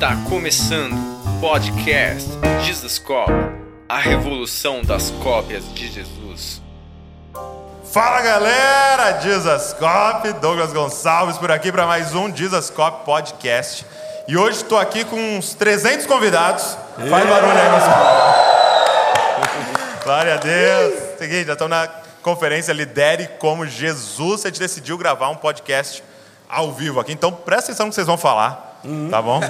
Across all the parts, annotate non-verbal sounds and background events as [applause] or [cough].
Está começando o podcast Jesus Cop, a revolução das cópias de Jesus. Fala galera, Jesus Cop, Douglas Gonçalves por aqui para mais um Jesus Cop podcast. E hoje estou aqui com uns 300 convidados. Faz barulho aí, meu [laughs] Glória a Deus. Seguinte, já estamos na conferência Lidere como Jesus. A gente decidiu gravar um podcast ao vivo aqui, então presta atenção no que vocês vão falar. Tá bom?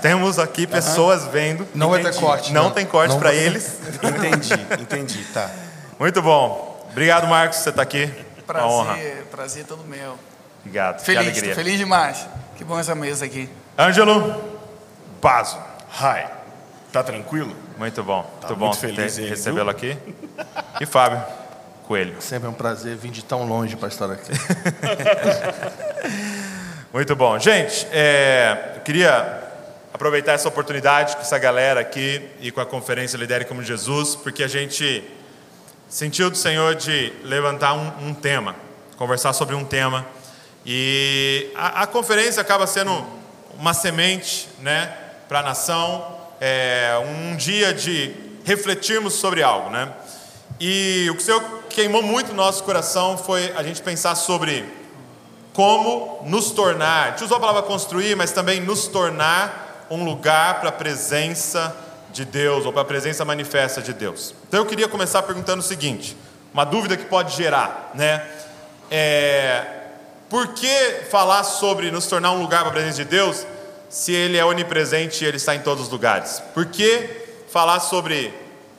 Temos aqui pessoas vendo. Não vai ter corte. Não, não. tem corte para vai- eles. Entendi, [laughs] entendi, tá. Muito bom. Obrigado, Marcos, por você estar aqui. Uma honra. Prazer, prazer todo meu. Obrigado. que Feliz, feliz demais. Que bom essa mesa aqui. Ângelo Bazo. Hi. Tá tranquilo? Muito bom. Tá muito bom muito feliz recebê-lo aqui. E Fábio Coelho. Sempre é um prazer vir de tão longe para estar aqui. [laughs] Muito bom. Gente, é, queria aproveitar essa oportunidade com essa galera aqui e com a conferência Lidere como Jesus, porque a gente sentiu do Senhor de levantar um, um tema, conversar sobre um tema. E a, a conferência acaba sendo uma semente né, para a nação, é, um dia de refletirmos sobre algo. Né? E o que o Senhor queimou muito no nosso coração foi a gente pensar sobre como nos tornar, a gente usou a palavra construir, mas também nos tornar um lugar para a presença de Deus, ou para a presença manifesta de Deus. Então eu queria começar perguntando o seguinte, uma dúvida que pode gerar, né? É, por que falar sobre nos tornar um lugar para a presença de Deus, se Ele é onipresente e Ele está em todos os lugares? Por que falar sobre,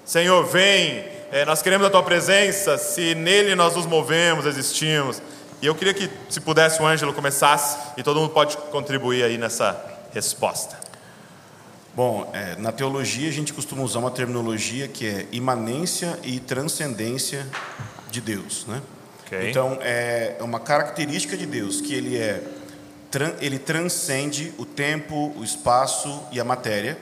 Senhor, vem, é, nós queremos a Tua presença, se nele nós nos movemos, existimos? E eu queria que, se pudesse, o Ângelo começasse e todo mundo pode contribuir aí nessa resposta. Bom, é, na teologia a gente costuma usar uma terminologia que é imanência e transcendência de Deus, né? Ok. Então é uma característica de Deus que ele é ele transcende o tempo, o espaço e a matéria,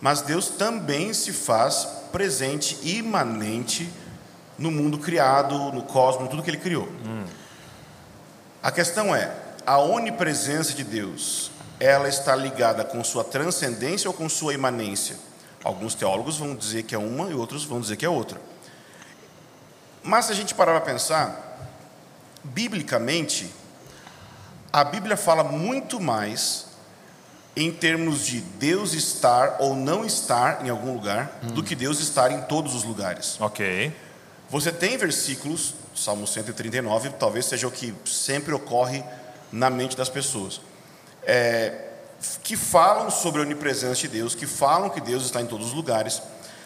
mas Deus também se faz presente, imanente no mundo criado, no cosmos, tudo que Ele criou. A questão é, a onipresença de Deus, ela está ligada com sua transcendência ou com sua imanência? Alguns teólogos vão dizer que é uma e outros vão dizer que é outra. Mas se a gente parar para pensar, biblicamente, a Bíblia fala muito mais em termos de Deus estar ou não estar em algum lugar do que Deus estar em todos os lugares. Ok. Você tem versículos, Salmo 139, talvez seja o que sempre ocorre na mente das pessoas, é, que falam sobre a onipresença de Deus, que falam que Deus está em todos os lugares,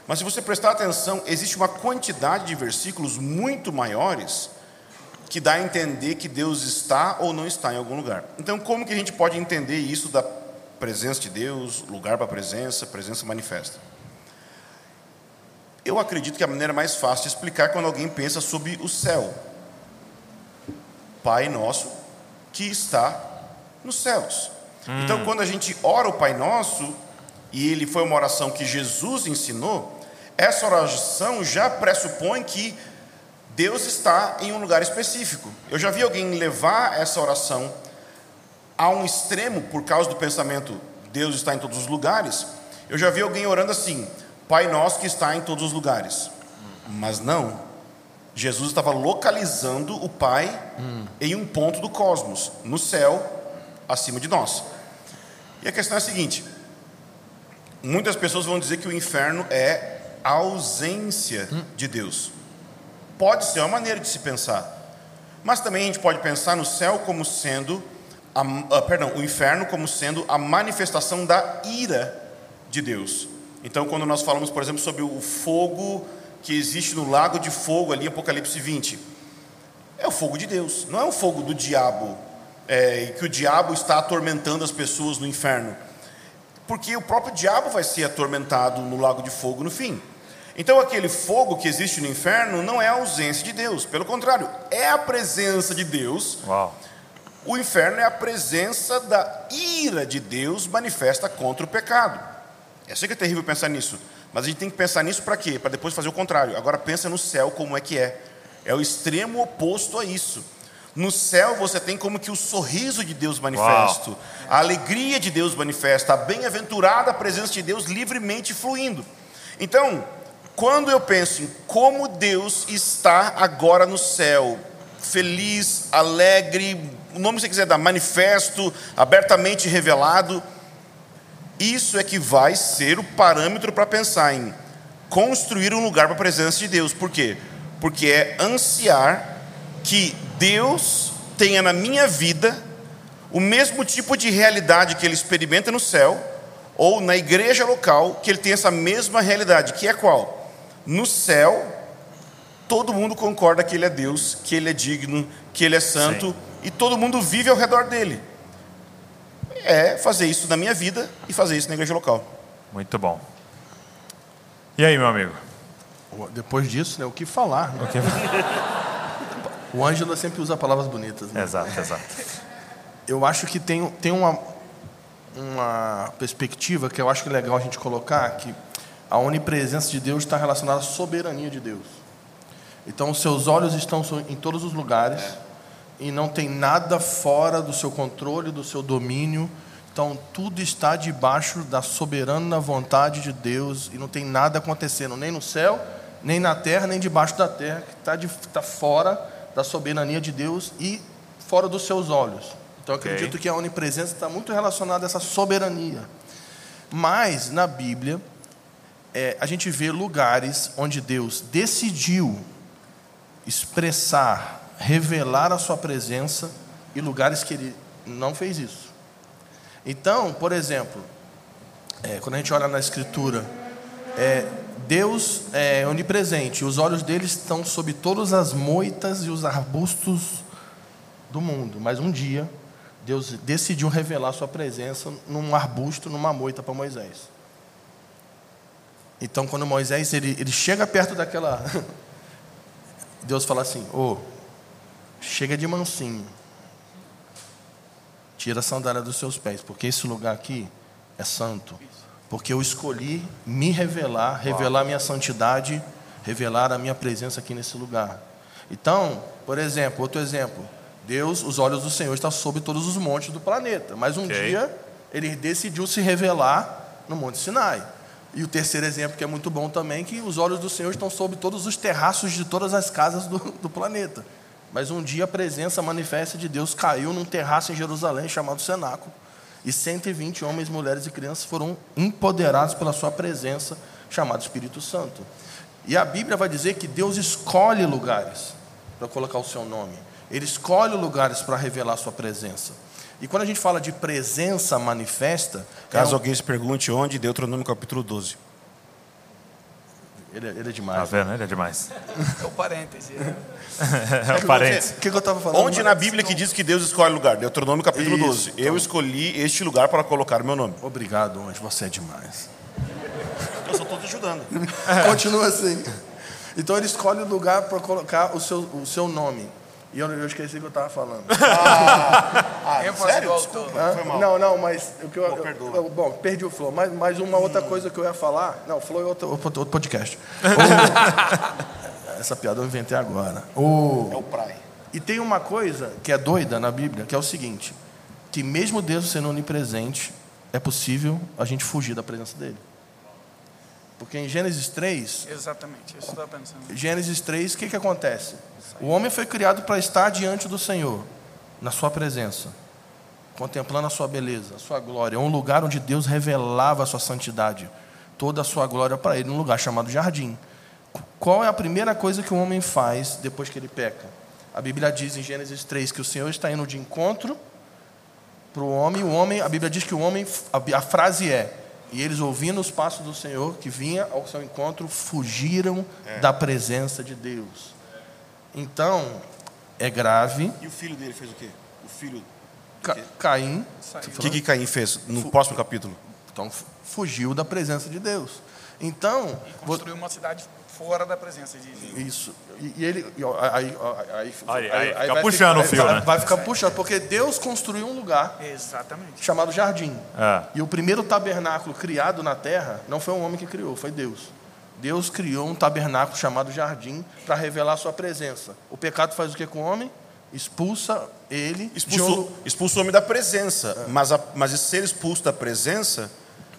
mas se você prestar atenção, existe uma quantidade de versículos muito maiores que dá a entender que Deus está ou não está em algum lugar. Então, como que a gente pode entender isso da presença de Deus, lugar para a presença, presença manifesta? Eu acredito que a maneira mais fácil de explicar é quando alguém pensa sobre o céu. Pai nosso que está nos céus. Então, quando a gente ora o Pai Nosso, e ele foi uma oração que Jesus ensinou, essa oração já pressupõe que Deus está em um lugar específico. Eu já vi alguém levar essa oração a um extremo por causa do pensamento Deus está em todos os lugares. Eu já vi alguém orando assim: Pai nosso que está em todos os lugares. Mas não. Jesus estava localizando o Pai em um ponto do cosmos, no céu, acima de nós. E a questão é a seguinte: muitas pessoas vão dizer que o inferno é a ausência de Deus. Pode ser uma maneira de se pensar, mas também a gente pode pensar no céu como sendo, a, ah, perdão, o inferno como sendo a manifestação da ira de Deus. Então, quando nós falamos, por exemplo, sobre o fogo que existe no lago de fogo ali, Apocalipse 20, é o fogo de Deus, não é o fogo do diabo, é, que o diabo está atormentando as pessoas no inferno, porque o próprio diabo vai ser atormentado no lago de fogo no fim. Então, aquele fogo que existe no inferno não é a ausência de Deus, pelo contrário, é a presença de Deus. Uau. O inferno é a presença da ira de Deus manifesta contra o pecado. Eu sei que é terrível pensar nisso, mas a gente tem que pensar nisso para quê? Para depois fazer o contrário. Agora pensa no céu como é que é. É o extremo oposto a isso. No céu você tem como que o sorriso de Deus manifesto, a alegria de Deus manifesta, a bem-aventurada presença de Deus livremente fluindo. Então, quando eu penso em como Deus está agora no céu, feliz, alegre, o nome que você quiser dar, manifesto, abertamente revelado, isso é que vai ser o parâmetro para pensar em construir um lugar para a presença de Deus. Por quê? Porque é ansiar que Deus tenha na minha vida o mesmo tipo de realidade que ele experimenta no céu, ou na igreja local, que ele tem essa mesma realidade, que é qual? No céu, todo mundo concorda que ele é Deus, que ele é digno, que ele é santo, Sim. e todo mundo vive ao redor dele. É fazer isso na minha vida e fazer isso na igreja local. Muito bom. E aí, meu amigo? Depois disso, né, o que falar? Né? O que... [laughs] O Ângelo sempre usa palavras bonitas. Né? Exato, exato. Eu acho que tem, tem uma, uma perspectiva que eu acho que é legal a gente colocar, que a onipresença de Deus está relacionada à soberania de Deus. Então, os seus olhos estão em todos os lugares e não tem nada fora do seu controle, do seu domínio. Então, tudo está debaixo da soberana vontade de Deus e não tem nada acontecendo, nem no céu, nem na terra, nem debaixo da terra, que está, de, está fora da soberania de Deus e fora dos seus olhos. Então, acredito okay. que a onipresença está muito relacionada a essa soberania. Mas, na Bíblia, é, a gente vê lugares onde Deus decidiu expressar, revelar a sua presença e lugares que ele não fez isso. Então, por exemplo, é, quando a gente olha na Escritura, é, Deus é onipresente, os olhos dele estão sobre todas as moitas e os arbustos do mundo. Mas um dia, Deus decidiu revelar sua presença num arbusto, numa moita para Moisés. Então, quando Moisés ele, ele chega perto daquela. [laughs] Deus fala assim: Ô, oh, chega de mansinho, tira a sandália dos seus pés, porque esse lugar aqui é santo porque eu escolhi me revelar, revelar a minha santidade, revelar a minha presença aqui nesse lugar. Então, por exemplo, outro exemplo, Deus, os olhos do Senhor estão sobre todos os montes do planeta, mas um okay. dia ele decidiu se revelar no Monte Sinai. E o terceiro exemplo, que é muito bom também, que os olhos do Senhor estão sobre todos os terraços de todas as casas do, do planeta. Mas um dia a presença manifesta de Deus caiu num terraço em Jerusalém chamado Cenáculo e 120 homens, mulheres e crianças foram empoderados pela sua presença, chamado Espírito Santo. E a Bíblia vai dizer que Deus escolhe lugares para colocar o seu nome. Ele escolhe lugares para revelar a sua presença. E quando a gente fala de presença manifesta. Caso é um... alguém se pergunte onde, Deuteronômio capítulo 12. Ele, é, ele é demais. Tá vendo? Ele é demais. É o parêntese. [laughs] É o parêntese. O que, que eu estava falando? Onde na Bíblia que diz que Deus escolhe lugar? Deuteronômio capítulo Isso, 12. Então. Eu escolhi este lugar para colocar o meu nome. Obrigado, Anjo. Você é demais. Eu só estou te ajudando. [laughs] Continua assim. Então ele escolhe o lugar para colocar o seu, o seu nome. E eu, eu esqueci o que eu estava falando. [laughs] Ah, ah sério? Desculpa, ah, Não, não, mas o que eu, eu, eu, bom, perdi o flow. Mas, mas uma outra hum. coisa que eu ia falar, não, flow é outro, outro podcast. [laughs] essa piada eu inventei agora. O, é o praia. E tem uma coisa que é doida na Bíblia, que é o seguinte, que mesmo Deus sendo onipresente, é possível a gente fugir da presença dele. Porque em Gênesis 3. Exatamente, isso eu estava pensando. Gênesis 3, o que, que acontece? O homem foi criado para estar diante do Senhor, na Sua presença, contemplando a Sua beleza, a Sua glória. Um lugar onde Deus revelava a Sua santidade, toda a Sua glória para ele, num lugar chamado jardim. Qual é a primeira coisa que o homem faz depois que ele peca? A Bíblia diz em Gênesis 3 que o Senhor está indo de encontro para o homem. O homem, a Bíblia diz que o homem, a frase é: e eles, ouvindo os passos do Senhor que vinha ao seu encontro, fugiram é. da presença de Deus. Então, é grave. E o filho dele fez o quê? O filho. Ca Caim. O que, que Caim fez no Fu próximo capítulo? Então, fugiu da presença de Deus. Então. E construiu uma cidade fora da presença de Deus. Isso. E, e ele. Aí, aí, aí, aí, fica puxando ficar, o fio, vai, né? Vai ficar puxando, porque Deus construiu um lugar. Exatamente. Chamado jardim. É. E o primeiro tabernáculo criado na terra não foi um homem que criou, foi Deus. Deus criou um tabernáculo chamado jardim para revelar a sua presença. O pecado faz o que com o homem? expulsa ele Expulsou, um- expulsou o homem da presença. Mas, a, mas ser expulso da presença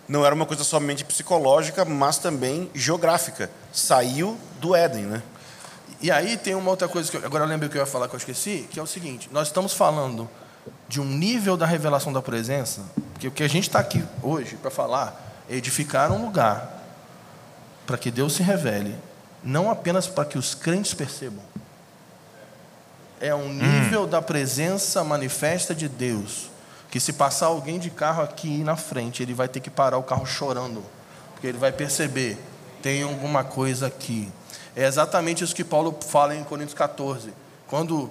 não era uma coisa somente psicológica, mas também geográfica. Saiu do Éden, né? E aí tem uma outra coisa que eu, agora eu lembrei que eu ia falar que eu esqueci, que é o seguinte: nós estamos falando de um nível da revelação da presença, porque o que a gente está aqui hoje para falar é edificar um lugar para que Deus se revele, não apenas para que os crentes percebam. É um nível da presença manifesta de Deus, que se passar alguém de carro aqui na frente, ele vai ter que parar o carro chorando, porque ele vai perceber, tem alguma coisa aqui. É exatamente isso que Paulo fala em Coríntios 14. Quando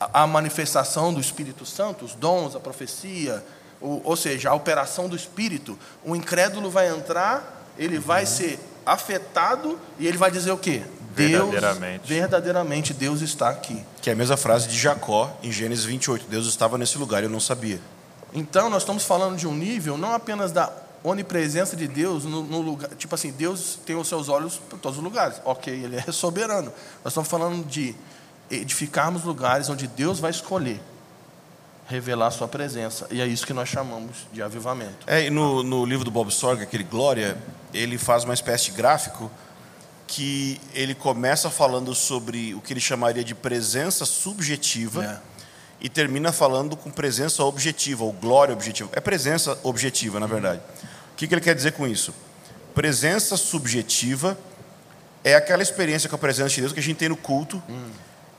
a manifestação do Espírito Santo, os dons, a profecia, o- ou seja, a operação do Espírito, o incrédulo vai entrar, ele vai ser afetado e ele vai dizer o quê? Verdadeiramente. Deus, verdadeiramente Deus está aqui. Que é a mesma frase de Jacó em Gênesis 28. Deus estava nesse lugar, eu não sabia. Então, nós estamos falando de um nível não apenas da onipresença de Deus no, no lugar. Tipo assim, Deus tem os seus olhos por todos os lugares. Ok, Ele é [laughs] soberano. Nós estamos falando de edificarmos lugares onde Deus vai escolher revelar a Sua presença. E é isso que nós chamamos de avivamento. É, e no, no livro do Bob Sorg, aquele Glória, ele faz uma espécie de gráfico que ele começa falando sobre o que ele chamaria de presença subjetiva É. e termina falando com presença objetiva, ou glória objetiva. É presença objetiva, na verdade. O que, ele quer dizer com isso? Presença subjetiva é aquela experiência com a presença de Deus que a gente tem no culto,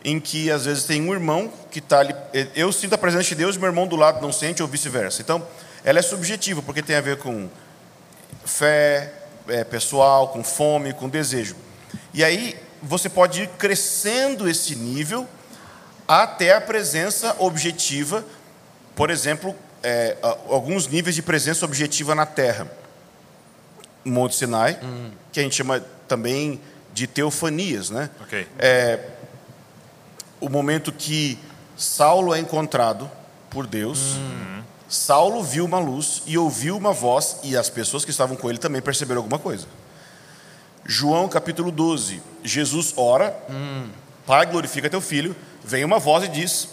em que às vezes tem um irmão que está ali. Eu sinto a presença de Deus meu irmão do lado não sente, ou vice-versa. Então, ela é subjetiva, porque tem a ver com fé é, pessoal, com fome, com desejo. E aí você pode ir crescendo esse nível até a presença objetiva, por exemplo, é, alguns níveis de presença objetiva na Terra. Monte Sinai, que a gente chama também de teofanias, né? Ok. o momento que Saulo é encontrado por Deus. Saulo viu uma luz e ouviu uma voz, e as pessoas que estavam com ele também perceberam alguma coisa. João capítulo 12. Jesus ora, Pai, glorifica teu filho. Vem uma voz e diz: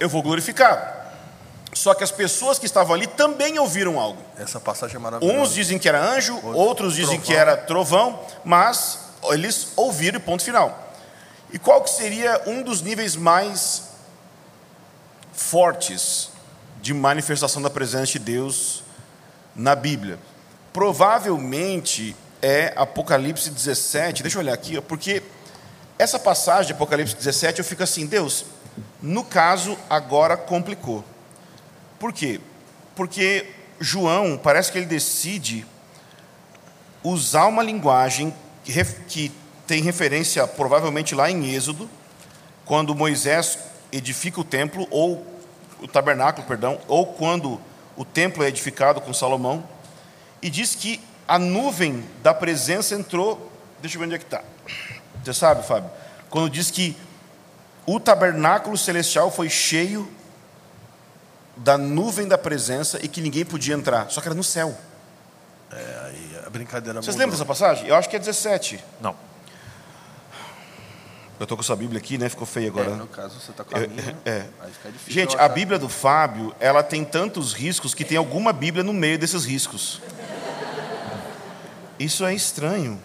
Eu vou glorificar. Só que as pessoas que estavam ali também ouviram algo. Essa passagem é maravilhosa. Uns dizem que era anjo, outros dizem que era trovão, mas eles ouviram e ponto final. E qual que seria um dos níveis mais fortes de manifestação da presença de Deus na Bíblia? Provavelmente é Apocalipse 17. Deixa eu olhar aqui, porque essa passagem de Apocalipse 17 eu fico assim, Deus, no caso agora complicou. Por quê? Porque João, parece que ele decide usar uma linguagem que, tem referência provavelmente lá em Êxodo, quando Moisés edifica o templo, ou o tabernáculo, perdão, ou quando o templo é edificado com Salomão, e diz que a nuvem da presença entrou. Deixa eu ver onde é que está. Você sabe, Fábio? Quando diz que o tabernáculo celestial foi cheio da nuvem da presença e que ninguém podia entrar, só que era no céu. Aí a brincadeira Vocês mudou. lembram dessa passagem? Eu acho que é 17. Não. Eu estou com essa Bíblia aqui, né? Ficou feio É, agora. no caso, você está com a É, minha. é. Gente, a. Bíblia do Fábio, ela tem tantos riscos que tem alguma Bíblia no meio desses riscos. Isso é estranho.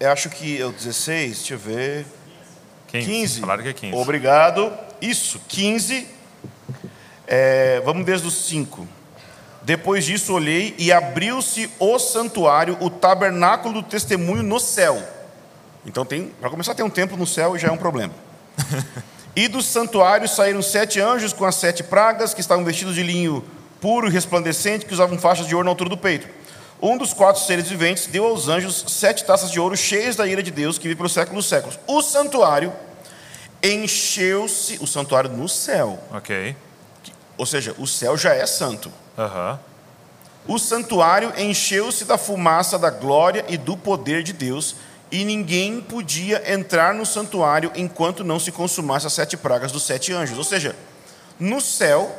Eu acho que é o 16, deixa eu ver. 15. 15. Falaram que é 15. Obrigado. Isso, 15. É, vamos desde os 5. Depois disso olhei e abriu-se o santuário, o tabernáculo do testemunho no céu. Então tem, para começar tem um templo no céu e já é um problema. [laughs] e do santuário saíram sete anjos com as sete pragas, que estavam vestidos de linho puro e resplandecente, que usavam faixas de ouro na altura do peito. Um dos quatro seres viventes deu aos anjos sete taças de ouro cheias da ira de Deus, que vive pelos séculos dos séculos. O santuário encheu-se, o santuário no céu, Ok. ou seja, o céu já é santo. Aham. O santuário encheu-se da fumaça da glória e do poder de Deus, e ninguém podia entrar no santuário enquanto não se consumasse as sete pragas dos sete anjos. Ou seja, no céu,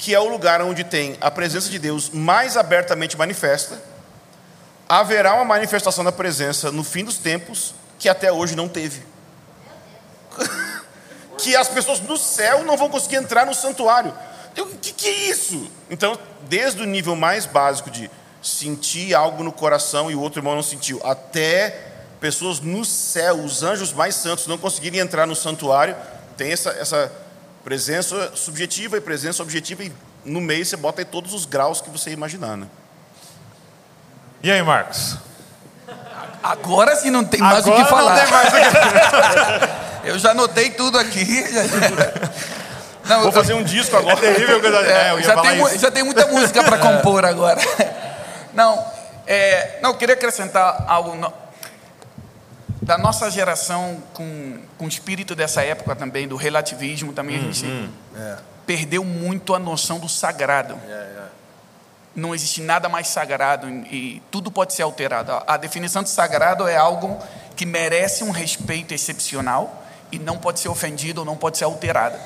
que é o lugar onde tem a presença de Deus mais abertamente manifesta, haverá uma manifestação da presença no fim dos tempos que até hoje não teve. [laughs] que as pessoas no céu não vão conseguir entrar no santuário. Eu, O que, que é isso? Então, desde o nível mais básico de sentir algo no coração e o outro irmão não sentiu, até pessoas no céu, os anjos mais santos, não conseguirem entrar no santuário, tem essa, essa presença subjetiva e presença objetiva, e no meio você bota aí todos os graus que você imaginar. Né? E aí, Marcos? Agora sim não tem mais o Agora que falar. Não tem mais o que... [laughs] Eu já anotei tudo aqui. [laughs] Não, Vou fazer um disco agora. É terrível é, ia já, tem, já tem muita música para [laughs] compor agora. Não, é, não, eu queria acrescentar algo no- da nossa geração com, com o espírito dessa época também, do relativismo também, a gente Uhum. perdeu muito a noção do sagrado. Não existe nada mais sagrado e tudo pode ser alterado. A- A definição de sagrado é algo que merece um respeito excepcional e não pode ser ofendido ou não pode ser alterado.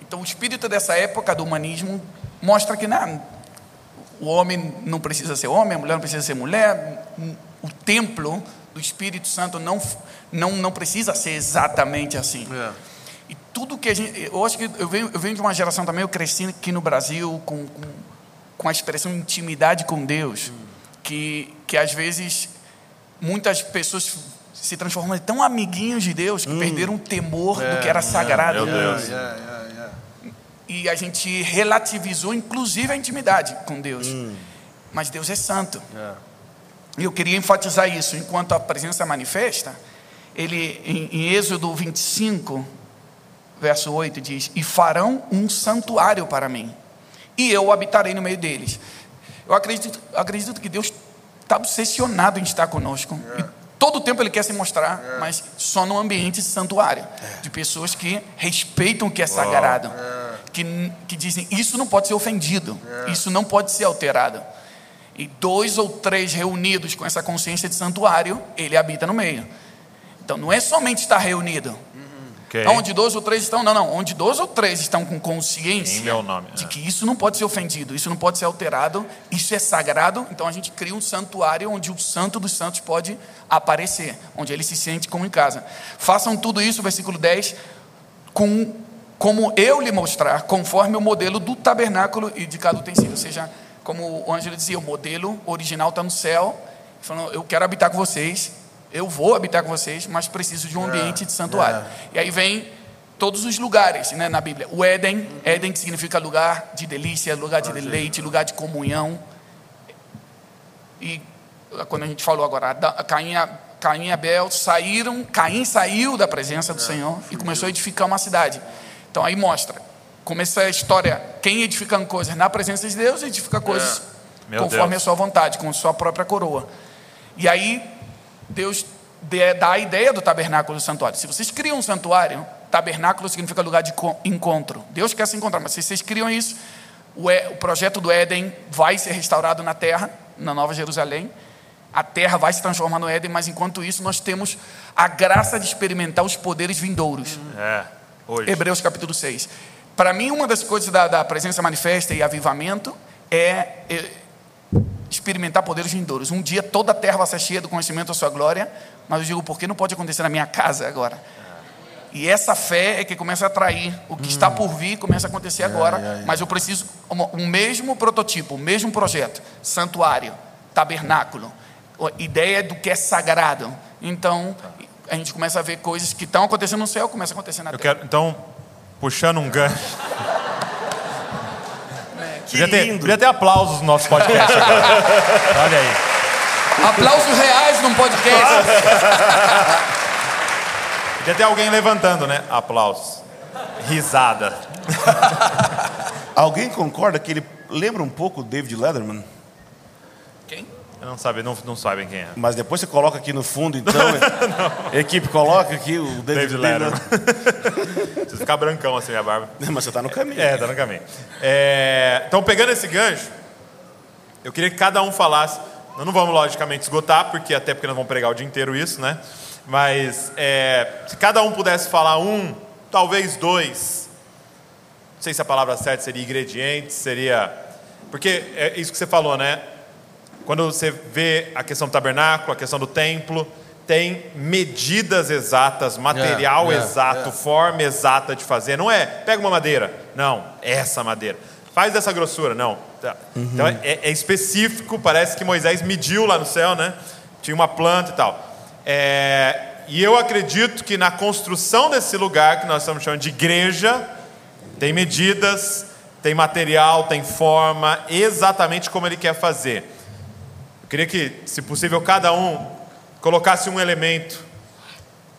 Então, o espírito dessa época do humanismo mostra que não, o homem não precisa ser homem, a mulher não precisa ser mulher, o templo do Espírito Santo não, não, não precisa ser exatamente assim. E tudo que a gente. Eu acho que eu venho, eu venho de uma geração também, eu cresci aqui no Brasil com, com, com a expressão intimidade com Deus, que, que às vezes muitas pessoas se transformam em tão amiguinhos de Deus que perderam o temor do que era sagrado. Meu Deus. E a gente relativizou, inclusive, a intimidade com Deus. Mas Deus é santo. E eu queria enfatizar isso. Enquanto a presença manifesta, ele, em, em Êxodo 25, verso 8, diz: E farão um santuário para mim, e eu habitarei no meio deles. Eu acredito, acredito que Deus está obsessionado em estar conosco. E todo o tempo Ele quer se mostrar, mas só no ambiente de santuário de pessoas que respeitam o que é sagrado, que, que dizem: Isso não pode ser ofendido, isso não pode ser alterado. E dois ou três reunidos com essa consciência de santuário, Ele habita no meio. Então não é somente estar reunido. Ok. Onde dois ou três estão, não, não. Onde dois ou três estão com consciência Em meu nome, de é. que isso não pode ser ofendido, isso não pode ser alterado, isso é sagrado. Então a gente cria um santuário onde o Santo dos Santos pode aparecer, onde ele se sente como em casa. Façam tudo isso, versículo 10, com, como eu lhe mostrar, conforme o modelo do tabernáculo e de cada utensílio. Ou seja, como o Ângelo dizia, o modelo original está no céu. Falando, eu quero habitar com vocês, eu vou habitar com vocês, mas preciso de um ambiente de santuário. E aí vem todos os lugares né, na Bíblia. O Éden, Éden que significa lugar de delícia, lugar de deleite, lugar de comunhão. E quando a gente falou agora, Caim, Caim e Abel saíram, Caim saiu da presença do Senhor e começou a edificar uma cidade. Então aí mostra, começa a história, quem edificando coisas na presença de Deus, edifica coisas Meu conforme Deus. a sua vontade, com a sua própria coroa. E aí Deus dá a ideia do tabernáculo do santuário. Se vocês criam um santuário, tabernáculo significa lugar de co- encontro. Deus quer se encontrar, mas se vocês criam isso, o, É- o projeto do Éden vai ser restaurado na terra, na Nova Jerusalém. A terra vai se transformar no Éden, mas enquanto isso, nós temos a graça de experimentar os poderes vindouros. É. Hebreus capítulo 6. Para mim, uma das coisas da, da presença manifesta e avivamento é, é experimentar poderes vindouros. Um dia toda a terra vai ser cheia do conhecimento da sua glória, mas eu digo, por que não pode acontecer na minha casa agora? E essa fé é que começa a atrair. O que está por vir começa a acontecer agora, mas eu preciso o um mesmo prototipo, o mesmo projeto: santuário, tabernáculo, ideia do que é sagrado. Então, a gente começa a ver coisas que estão acontecendo no céu, começa a acontecer na Eu terra. quero, então, puxando um gancho. Que Podia ter, lindo. podia ter aplausos no nosso podcast. agora. [laughs] Olha aí. Aplausos reais num podcast. [laughs] Podia ter alguém levantando, né? Aplausos. Risada. [laughs] Alguém concorda que ele lembra um pouco o David Letterman? Não, sabe, não, não sabem quem é. Mas depois você coloca aqui no fundo, então. [laughs] a equipe coloca aqui o David, David Letterman. [laughs] Precisa ficar brancão assim a barba. Mas você está no caminho. É, tá no caminho. É, então, pegando esse gancho, eu queria que cada um falasse. Nós não vamos, logicamente, esgotar, porque até porque nós vamos pregar o dia inteiro isso, né? Mas é, se cada um pudesse falar um, talvez dois, não sei se a palavra certa seria ingredientes, seria. Porque é isso que você falou, né? Quando você vê a questão do tabernáculo, a questão do templo, tem medidas exatas, material É, é, exato, é. forma exata de fazer. Não é, pega uma madeira. Não, essa madeira. Faz dessa grossura. Não. Tá. Então é, é específico, parece que Moisés mediu lá no céu, né? Tinha uma planta e tal. É, e eu acredito que na construção desse lugar, que nós estamos chamando de igreja, tem medidas, tem material, tem forma, exatamente como ele quer fazer. Queria que, se possível, cada um colocasse um elemento,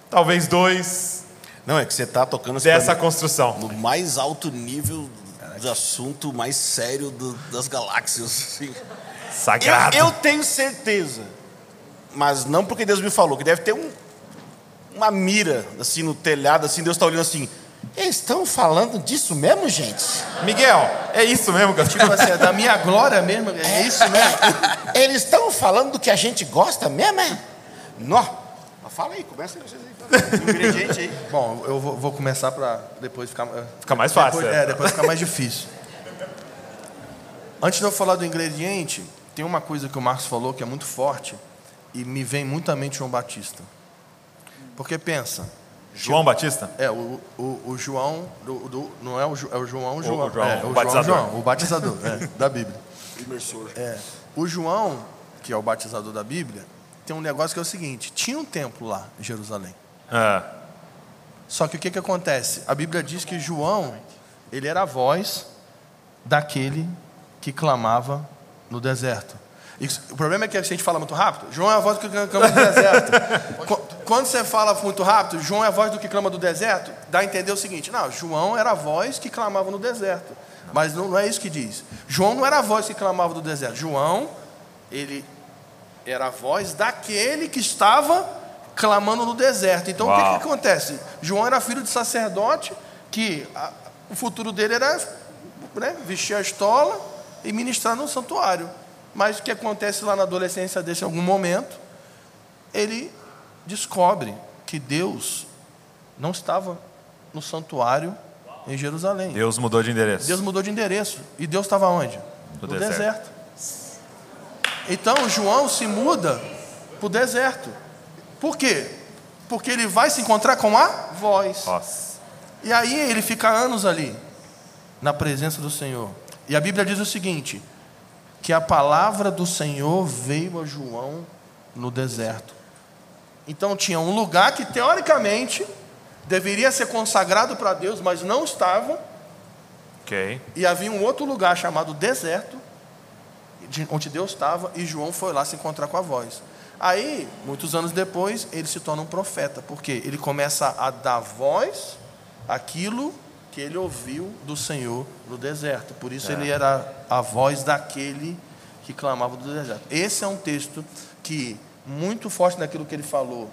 talvez dois, Não, é que você está tocando dessa construção. no mais alto nível de assunto mais sério do- das galáxias. assim. Sagrado. Eu, eu tenho certeza, mas não porque Deus me falou, que deve ter um- uma mira assim no telhado, assim, Deus está olhando assim. Eles estão falando disso mesmo, gente? Miguel, é isso mesmo que eu Tipo assim, é da minha glória mesmo, é isso mesmo. Eles estão falando do que a gente gosta mesmo, é? Nó. Mas Fala aí, começa aí vocês aí. Ingrediente aí. Bom, eu vou, vou começar para depois ficar. Fica mais fácil, Depois, é. é, depois fica mais difícil. Antes de eu falar do ingrediente, tem uma coisa que o Marcos falou que é muito forte e me vem muito à mente João Batista. Porque pensa, João Batista? é o, o, o João, do, do- não é o, Ju- é o João, o João, João, é, o o João, batizador. João, o batizador é, da Bíblia. Imersor. É, o João, que é o batizador da Bíblia, tem um negócio que é o seguinte: tinha um templo lá em Jerusalém. Ah, Só que o que, que acontece? A Bíblia diz que João, ele era a voz daquele que clamava no deserto. O problema é que se a gente fala muito rápido, João é a voz do que clama no deserto. [laughs] Qu- Quando você fala muito rápido, João é a voz do que clama do deserto, dá a entender o seguinte: não, João era a voz que clamava no deserto. Mas não, não é isso que diz. João não era a voz que clamava do deserto. João, ele era a voz daquele que estava clamando no deserto. Então o que, Uau. que acontece? João era filho de sacerdote, que a- o futuro dele era né, vestir a estola e ministrar no santuário. Mas o que acontece lá na adolescência dele, em algum momento, ele descobre que Deus não estava no santuário em Jerusalém. Deus mudou de endereço. Deus mudou de endereço. E Deus estava onde? No No, deserto. deserto. Então João se muda para o deserto. Por quê? Porque ele vai se encontrar com a voz. Nossa. E aí ele fica anos ali, na presença do Senhor. E a Bíblia diz o seguinte: que a palavra do Senhor veio a João no deserto. Então tinha um lugar que teoricamente deveria ser consagrado para Deus, mas não estava. Ok. E havia um outro lugar chamado deserto, de- onde Deus estava, e João foi lá se encontrar com a voz. Aí, muitos anos depois, ele se torna um profeta, porque ele começa a dar voz àquilo que ele ouviu do Senhor no deserto. Por isso ele era a voz daquele que clamava do deserto. Esse é um texto que muito forte naquilo que ele falou.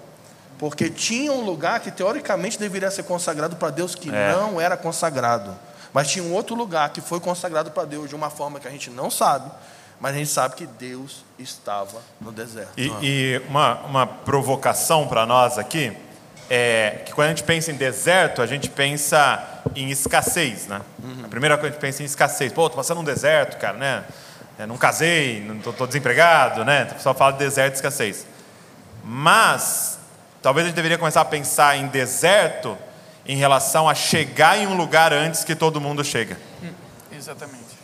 Porque tinha um lugar que teoricamente deveria ser consagrado para Deus que É. não era consagrado. Mas tinha um outro lugar que foi consagrado para Deus de uma forma que a gente não sabe, mas a gente sabe que Deus estava no deserto. E, e uma, uma provocação para nós aqui é que quando a gente pensa em deserto, a gente pensa em escassez, né? A primeira coisa que a gente pensa em escassez. Pô, tô passando um deserto, cara, né? É, não casei, não tô, tô desempregado, né? O pessoal fala de deserto e escassez. Mas, talvez a gente deveria começar a pensar em deserto em relação a chegar em um lugar antes que todo mundo chega. Exatamente.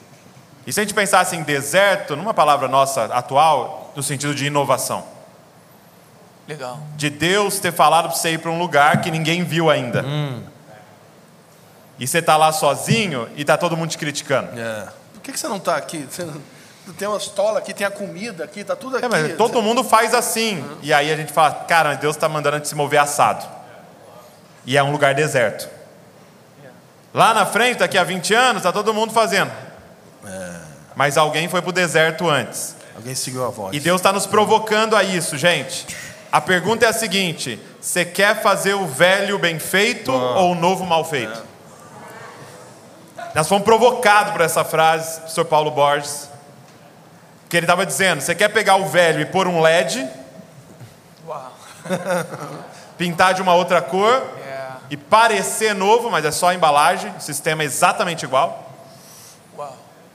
E se a gente pensasse em deserto, numa palavra nossa atual, no sentido de inovação. Legal. de Deus ter falado para você ir para um lugar que ninguém viu ainda. E você tá lá sozinho e tá todo mundo te criticando. É. Por que, que você não está aqui? Tem uma estola aqui, tem a comida aqui, está tudo aqui. É, mas todo mundo faz assim. E aí a gente fala, cara, Deus está mandando a gente se mover assado. E é um lugar deserto. Lá na frente, daqui a 20 anos, tá todo mundo fazendo. Mas alguém foi para o deserto antes. Alguém seguiu a voz. E Deus está nos provocando a isso, gente. A pergunta é a seguinte: você quer fazer o velho bem feito ou o novo mal feito? Nós fomos provocados por essa frase do Sr. Paulo Borges. Que ele estava dizendo: você quer pegar o velho e pôr um LED, Uau. [laughs] pintar de uma outra cor É. e parecer novo, mas é só a embalagem, o sistema é exatamente igual.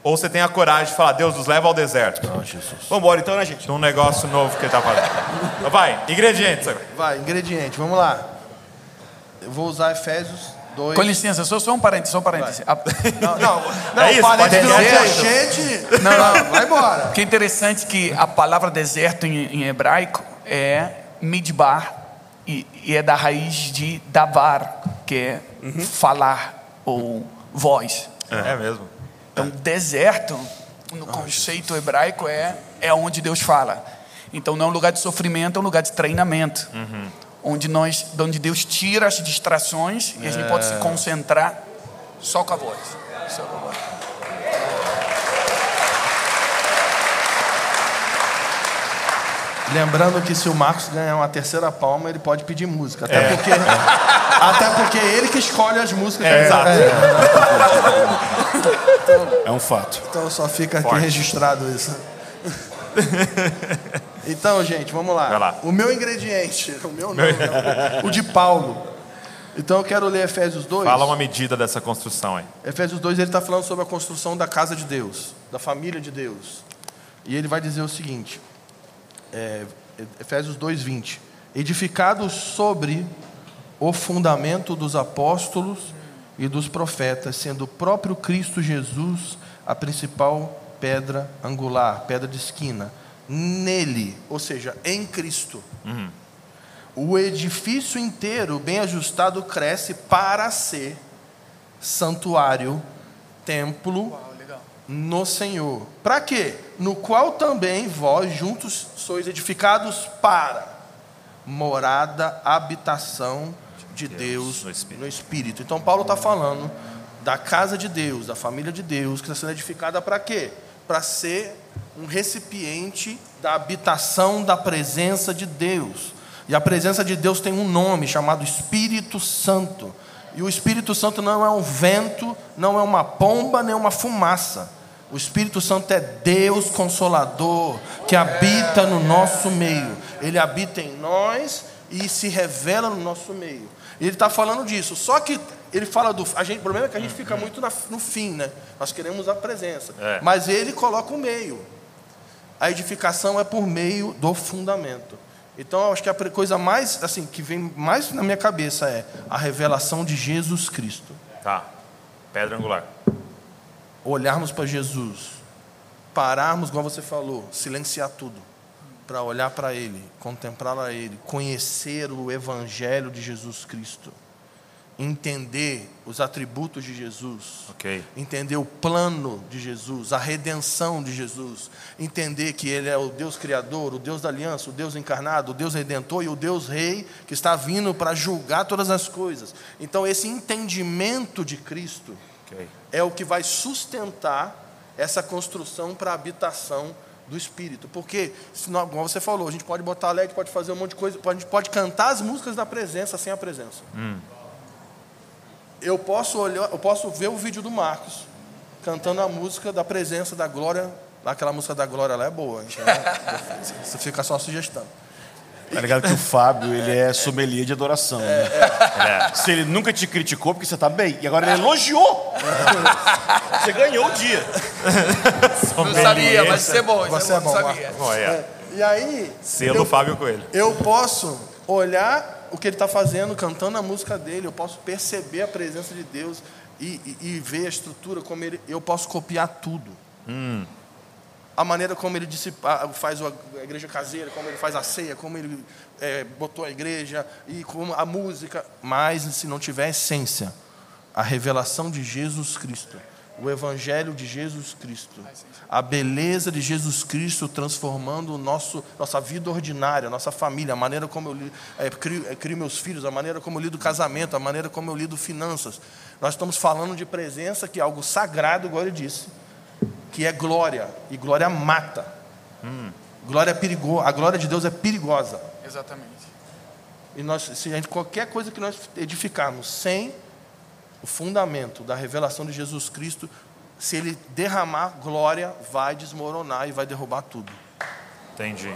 Ou você tem a coragem de falar, Deus nos leva ao deserto? Ah, Jesus. Vamos embora então, né, gente? Num negócio novo que ele tá fazendo. Então vai, ingredientes. agora. Vai, ingrediente, vamos lá. Eu vou usar Efésios 2. Com licença, só, só um parênteses, só um parênteses. A- Não, não, [laughs] não, É isso, pode não gente. Não, não, vai embora. Que é interessante que a palavra deserto em, em hebraico é midbar e, e é da raiz de davar, que é falar ou voz. É mesmo. Então, deserto, no conceito hebraico, é, é onde Deus fala. Então, não é um lugar de sofrimento, é um lugar de treinamento. Onde, nós, de onde Deus tira as distrações e a gente pode se concentrar só com a voz. Só com a voz. Lembrando que se o Marcos ganhar uma terceira palma, ele pode pedir música. Até, porque, até porque é ele que escolhe as músicas. É, exato. É um fato. Então só fica aqui Forte. registrado isso. Então, gente, vamos lá. Lá. O meu ingrediente, o meu não, né? o de Paulo. Então eu quero ler Efésios 2. Fala uma medida dessa construção aí. Efésios 2 ele está falando sobre a construção da casa de Deus, da família de Deus. E ele vai dizer o seguinte, é, Efésios 2, 20: Edificados sobre o fundamento dos apóstolos e dos profetas, sendo o próprio Cristo Jesus a principal pedra angular, pedra de esquina. Nele, ou seja, em Cristo, o edifício inteiro, bem ajustado, cresce para ser santuário, templo no Senhor. Para quê? No qual também vós juntos sois edificados para morada, habitação de Deus, no Espírito. no Espírito. Então Paulo está falando da casa de Deus, da família de Deus, que está sendo edificada para quê? Para ser um recipiente da habitação da presença de Deus. E a presença de Deus tem um nome chamado Espírito Santo. E o Espírito Santo não é um vento, não é uma pomba, nem uma fumaça. O Espírito Santo é Deus consolador, que habita no nosso meio. Ele habita em nós e se revela no nosso meio. E ele está falando disso. Só que ele fala do. A gente, o problema é que a gente fica muito na- no fim, né? Nós queremos a presença. É. Mas ele coloca o meio. A edificação é por meio do fundamento. Então, eu acho que a coisa mais, assim, que vem mais na minha cabeça é a revelação de Jesus Cristo. Tá. Pedra angular. Olharmos para Jesus, pararmos, como você falou, silenciar tudo, para olhar para Ele, contemplar a Ele, conhecer o Evangelho de Jesus Cristo, entender os atributos de Jesus, Ok. entender o plano de Jesus, a redenção de Jesus, entender que Ele é o Deus Criador, o Deus da aliança, o Deus encarnado, o Deus redentor e o Deus Rei que está vindo para julgar todas as coisas. Então, esse entendimento de Cristo Ok. é o que vai sustentar essa construção para a habitação do Espírito. Porque, senão, como você falou, a gente pode botar LED, pode fazer um monte de coisa, a gente pode cantar as músicas da presença sem a presença. Eu posso olhar, eu posso ver o vídeo do Marcos cantando a música da presença da glória. Aquela música da glória lá é boa. Então, [laughs] isso fica só sugestão. Tá ligado que o Fábio, ele é sommelier de adoração. né? Se ele nunca te criticou, porque você tá bem. E agora ele elogiou. Você ganhou o dia. Não sabia, mas isso é bom. Isso Você é é bom, não sabia. Bom, é. E aí, Selo eu- Fábio Coelho. Eu posso olhar o que ele está fazendo, cantando a música dele, eu posso perceber a presença de Deus e, e- e ver a estrutura, como ele, eu posso copiar tudo. A maneira como ele faz a igreja caseira, como ele faz a ceia, como ele é, botou a igreja e como a música. Mas se não tiver essência, a revelação de Jesus Cristo, o evangelho de Jesus Cristo, a beleza de Jesus Cristo transformando o nosso, nossa vida ordinária, nossa família, a maneira como eu é, crio, é, crio meus filhos, a maneira como eu lido casamento, a maneira como eu lido finanças. Nós estamos falando de presença que é algo sagrado, igual ele disse, que é glória, e glória mata. Glória é perigosa, a glória de Deus é perigosa. Exatamente. E nós, se a gente, qualquer coisa que nós edificarmos sem o fundamento da revelação de Jesus Cristo, se ele derramar glória, vai desmoronar e vai derrubar tudo. Entendi.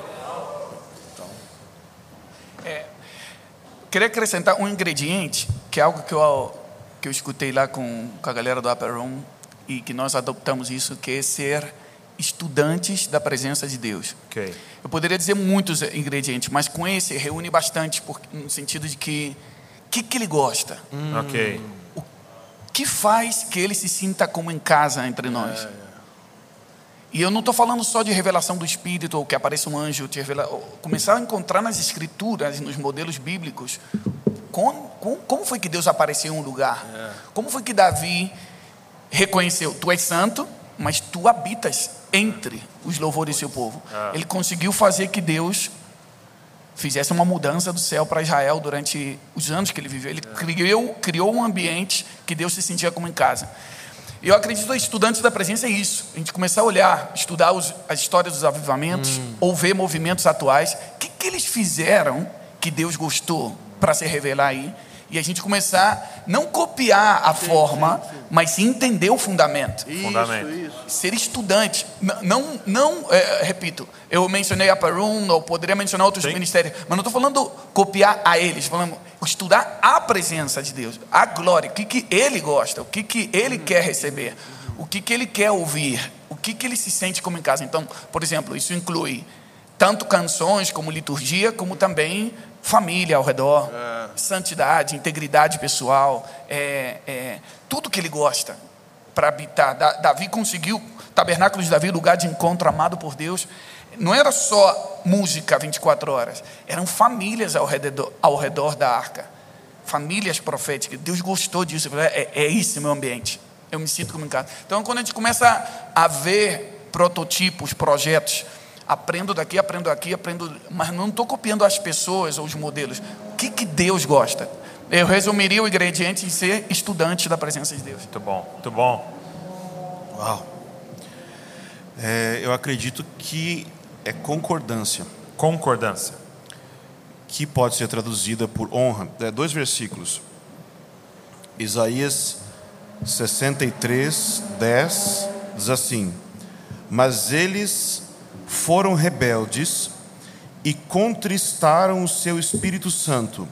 Queria acrescentar um ingrediente, que é algo que eu, que eu escutei lá com, com a galera do Upper Room, e que nós adoptamos isso, que é ser estudantes da presença de Deus. Ok. Eu poderia dizer muitos ingredientes, mas com esse reúne bastante, por, no sentido de que o que, que ele gosta, Ok. o que faz que ele se sinta como em casa entre nós. E eu não estou falando só de revelação do Espírito, ou que apareça um anjo te revela, começar a encontrar nas Escrituras, nos modelos bíblicos, como, como, como foi que Deus apareceu em um lugar? Como foi que Davi reconheceu? Tu és santo, mas tu habitas entre os louvores do seu povo. Ele conseguiu fazer que Deus fizesse uma mudança do céu para Israel durante os anos que ele viveu. Ele criou, criou um ambiente que Deus se sentia como em casa. Eu acredito que estudantes da presença é isso. A gente começar a olhar, estudar os, as histórias dos avivamentos, ou ver movimentos atuais. O que, que eles fizeram que Deus gostou para se revelar aí? E a gente começar não copiar a forma, mas sim entender o fundamento Fundamento. Isso, isso. ser estudante. Não, não é, repito, eu mencionei a Perun, ou poderia mencionar outros Sim. ministérios, mas não estou falando copiar a eles, falando estudar a presença de Deus, a glória, o que, que ele gosta, o que, que ele quer receber, o que, que ele quer ouvir, o que, que ele se sente como em casa. Então, por exemplo, isso inclui tanto canções como liturgia, como também família ao redor, santidade, integridade pessoal, é, é, tudo que ele gosta para habitar. Da- Davi conseguiu, tabernáculo de Davi, lugar de encontro amado por Deus. Não era só música 24 horas, eram famílias ao redor, ao redor da arca. Famílias proféticas. Deus gostou disso. É, é esse meu ambiente. Eu me sinto como em casa. Então, quando a gente começa a ver prototipos, projetos, aprendo daqui, aprendo aqui, aprendo. Mas não estou copiando as pessoas ou os modelos. O que, que Deus gosta? Eu resumiria o ingrediente em ser estudante da presença de Deus. Muito bom. Muito bom. Uau. É, eu acredito que é concordância, Concordância. que pode ser traduzida por honra. É, dois versículos. Isaías 63, 10 diz assim: Mas eles foram rebeldes e contristaram o seu Espírito Santo,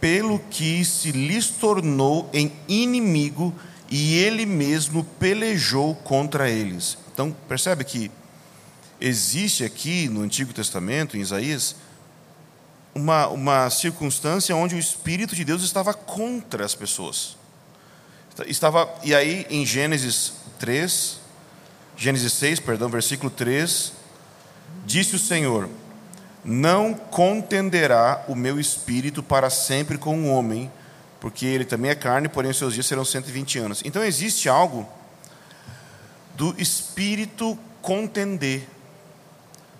pelo que se lhes tornou em inimigo e ele mesmo pelejou contra eles. Então, percebe que existe aqui no Antigo Testamento, em Isaías, uma, uma circunstância onde o Espírito de Deus estava contra as pessoas. Estava, e aí em Gênesis 3, Gênesis 6, perdão, versículo 3, disse o Senhor: Não contenderá o meu espírito para sempre com o homem, porque ele também é carne, porém os seus dias serão 120 anos. Então existe algo do espírito contender.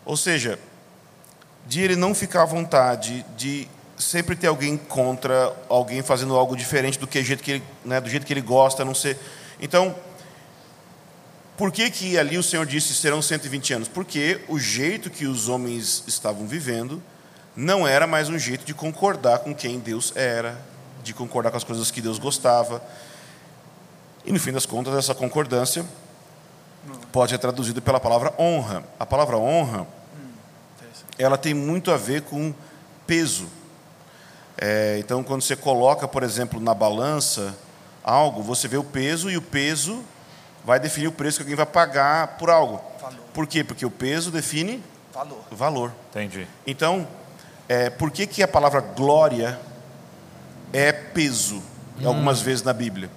Ou seja, de ele não ficar à vontade, de sempre ter alguém contra, alguém fazendo algo diferente do que jeito que ele, né, do jeito que ele gosta, não ser. Então, por que que ali o Senhor disse serão 120 anos? Porque o jeito que os homens estavam vivendo não era mais um jeito de concordar com quem Deus era, de concordar com as coisas que Deus gostava. E no fim das contas, essa concordância pode ser traduzida pela palavra honra. A palavra honra, ela tem muito a ver com peso. É, então, quando você coloca, por exemplo, na balança algo, você vê o peso e o peso vai definir o preço que alguém vai pagar por algo. Valor. Por quê? Porque o peso define Valor. valor. Entendi. Então, é, por que, que a palavra glória é peso, algumas vezes na Bíblia?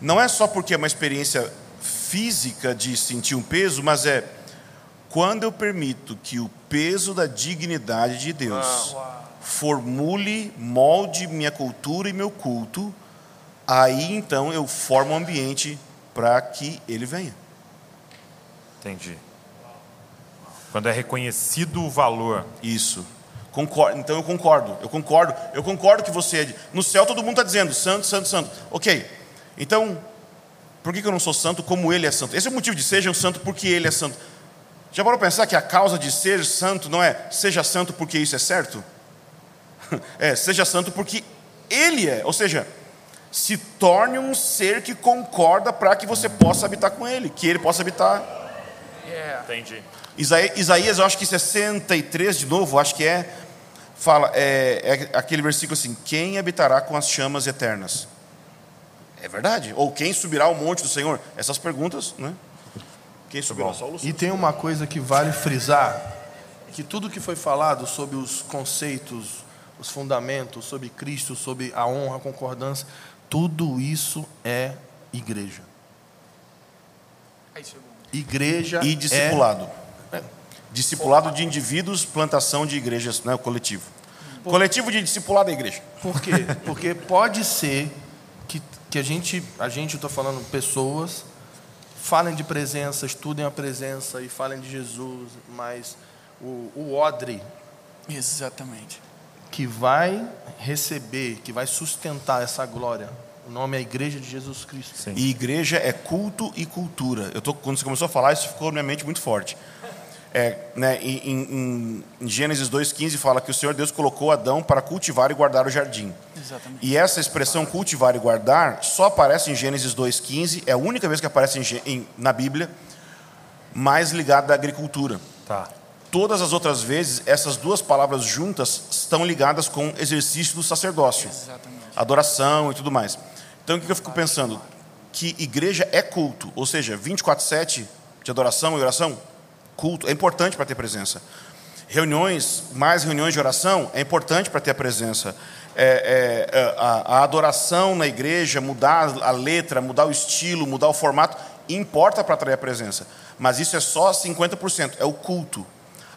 Não é só porque é uma experiência física de sentir um peso, mas é quando eu permito que o peso da dignidade de Deus formule, molde minha cultura e meu culto, aí então eu formo um ambiente para que ele venha. Entendi. Quando é reconhecido o valor. Isso. Concordo. Então eu concordo. Eu concordo. Eu concordo que você. é de- No céu todo mundo está dizendo santo, santo, santo. Ok. Então, por que que eu não sou santo como ele é santo? Esse é o motivo de seja um santo porque ele é santo. Já parou para pensar que a causa de ser santo não é seja santo porque isso é certo? [laughs] É, seja santo porque ele é. Ou seja, se torne um ser que concorda para que você possa habitar com ele, que ele possa habitar Entendi. Isaí- Isaías, eu acho que 63 de novo, acho que é, fala, é, é aquele versículo assim: Quem habitará com as chamas eternas? É verdade. Ou quem subirá ao monte do Senhor? Essas perguntas, né? Quem subirá só o E tem uma coisa que vale frisar, que tudo que foi falado sobre os conceitos, os fundamentos, sobre Cristo, sobre a honra, a concordância, tudo isso é igreja. É é. Igreja E é discipulado. Discipulado de indivíduos, plantação de igrejas, né? O coletivo. Coletivo de discipulado da igreja. Por quê? Porque pode ser que, que a gente, a gente, eu estou falando pessoas, falem de presença, estudem a presença e falem de Jesus, mas o, o odre Exatamente. Que vai receber, que vai sustentar essa glória, o nome é a Igreja de Jesus Cristo. E igreja é culto e cultura. Eu tô, quando você começou a falar, isso ficou na minha mente muito forte. É, né, em, em- em Gênesis 2,15 fala que o Senhor Deus colocou Adão para cultivar e guardar o jardim. Exatamente. E essa expressão cultivar e guardar só aparece em Gênesis 2,15, é a única vez que aparece em- na Bíblia, mais ligada à agricultura. Tá. Todas as outras vezes, essas duas palavras juntas estão ligadas com o exercício do sacerdócio Exatamente. adoração e tudo mais. Então, o que eu fico pensando? Que igreja é culto, ou seja, 24/7 de adoração e oração, culto é importante para ter presença. Reuniões, mais reuniões de oração é importante para ter a presença. É, é, é, a, a adoração na igreja, mudar a letra, mudar o estilo, mudar o formato, importa para atrair a presença. Mas isso é só 50%, é o culto.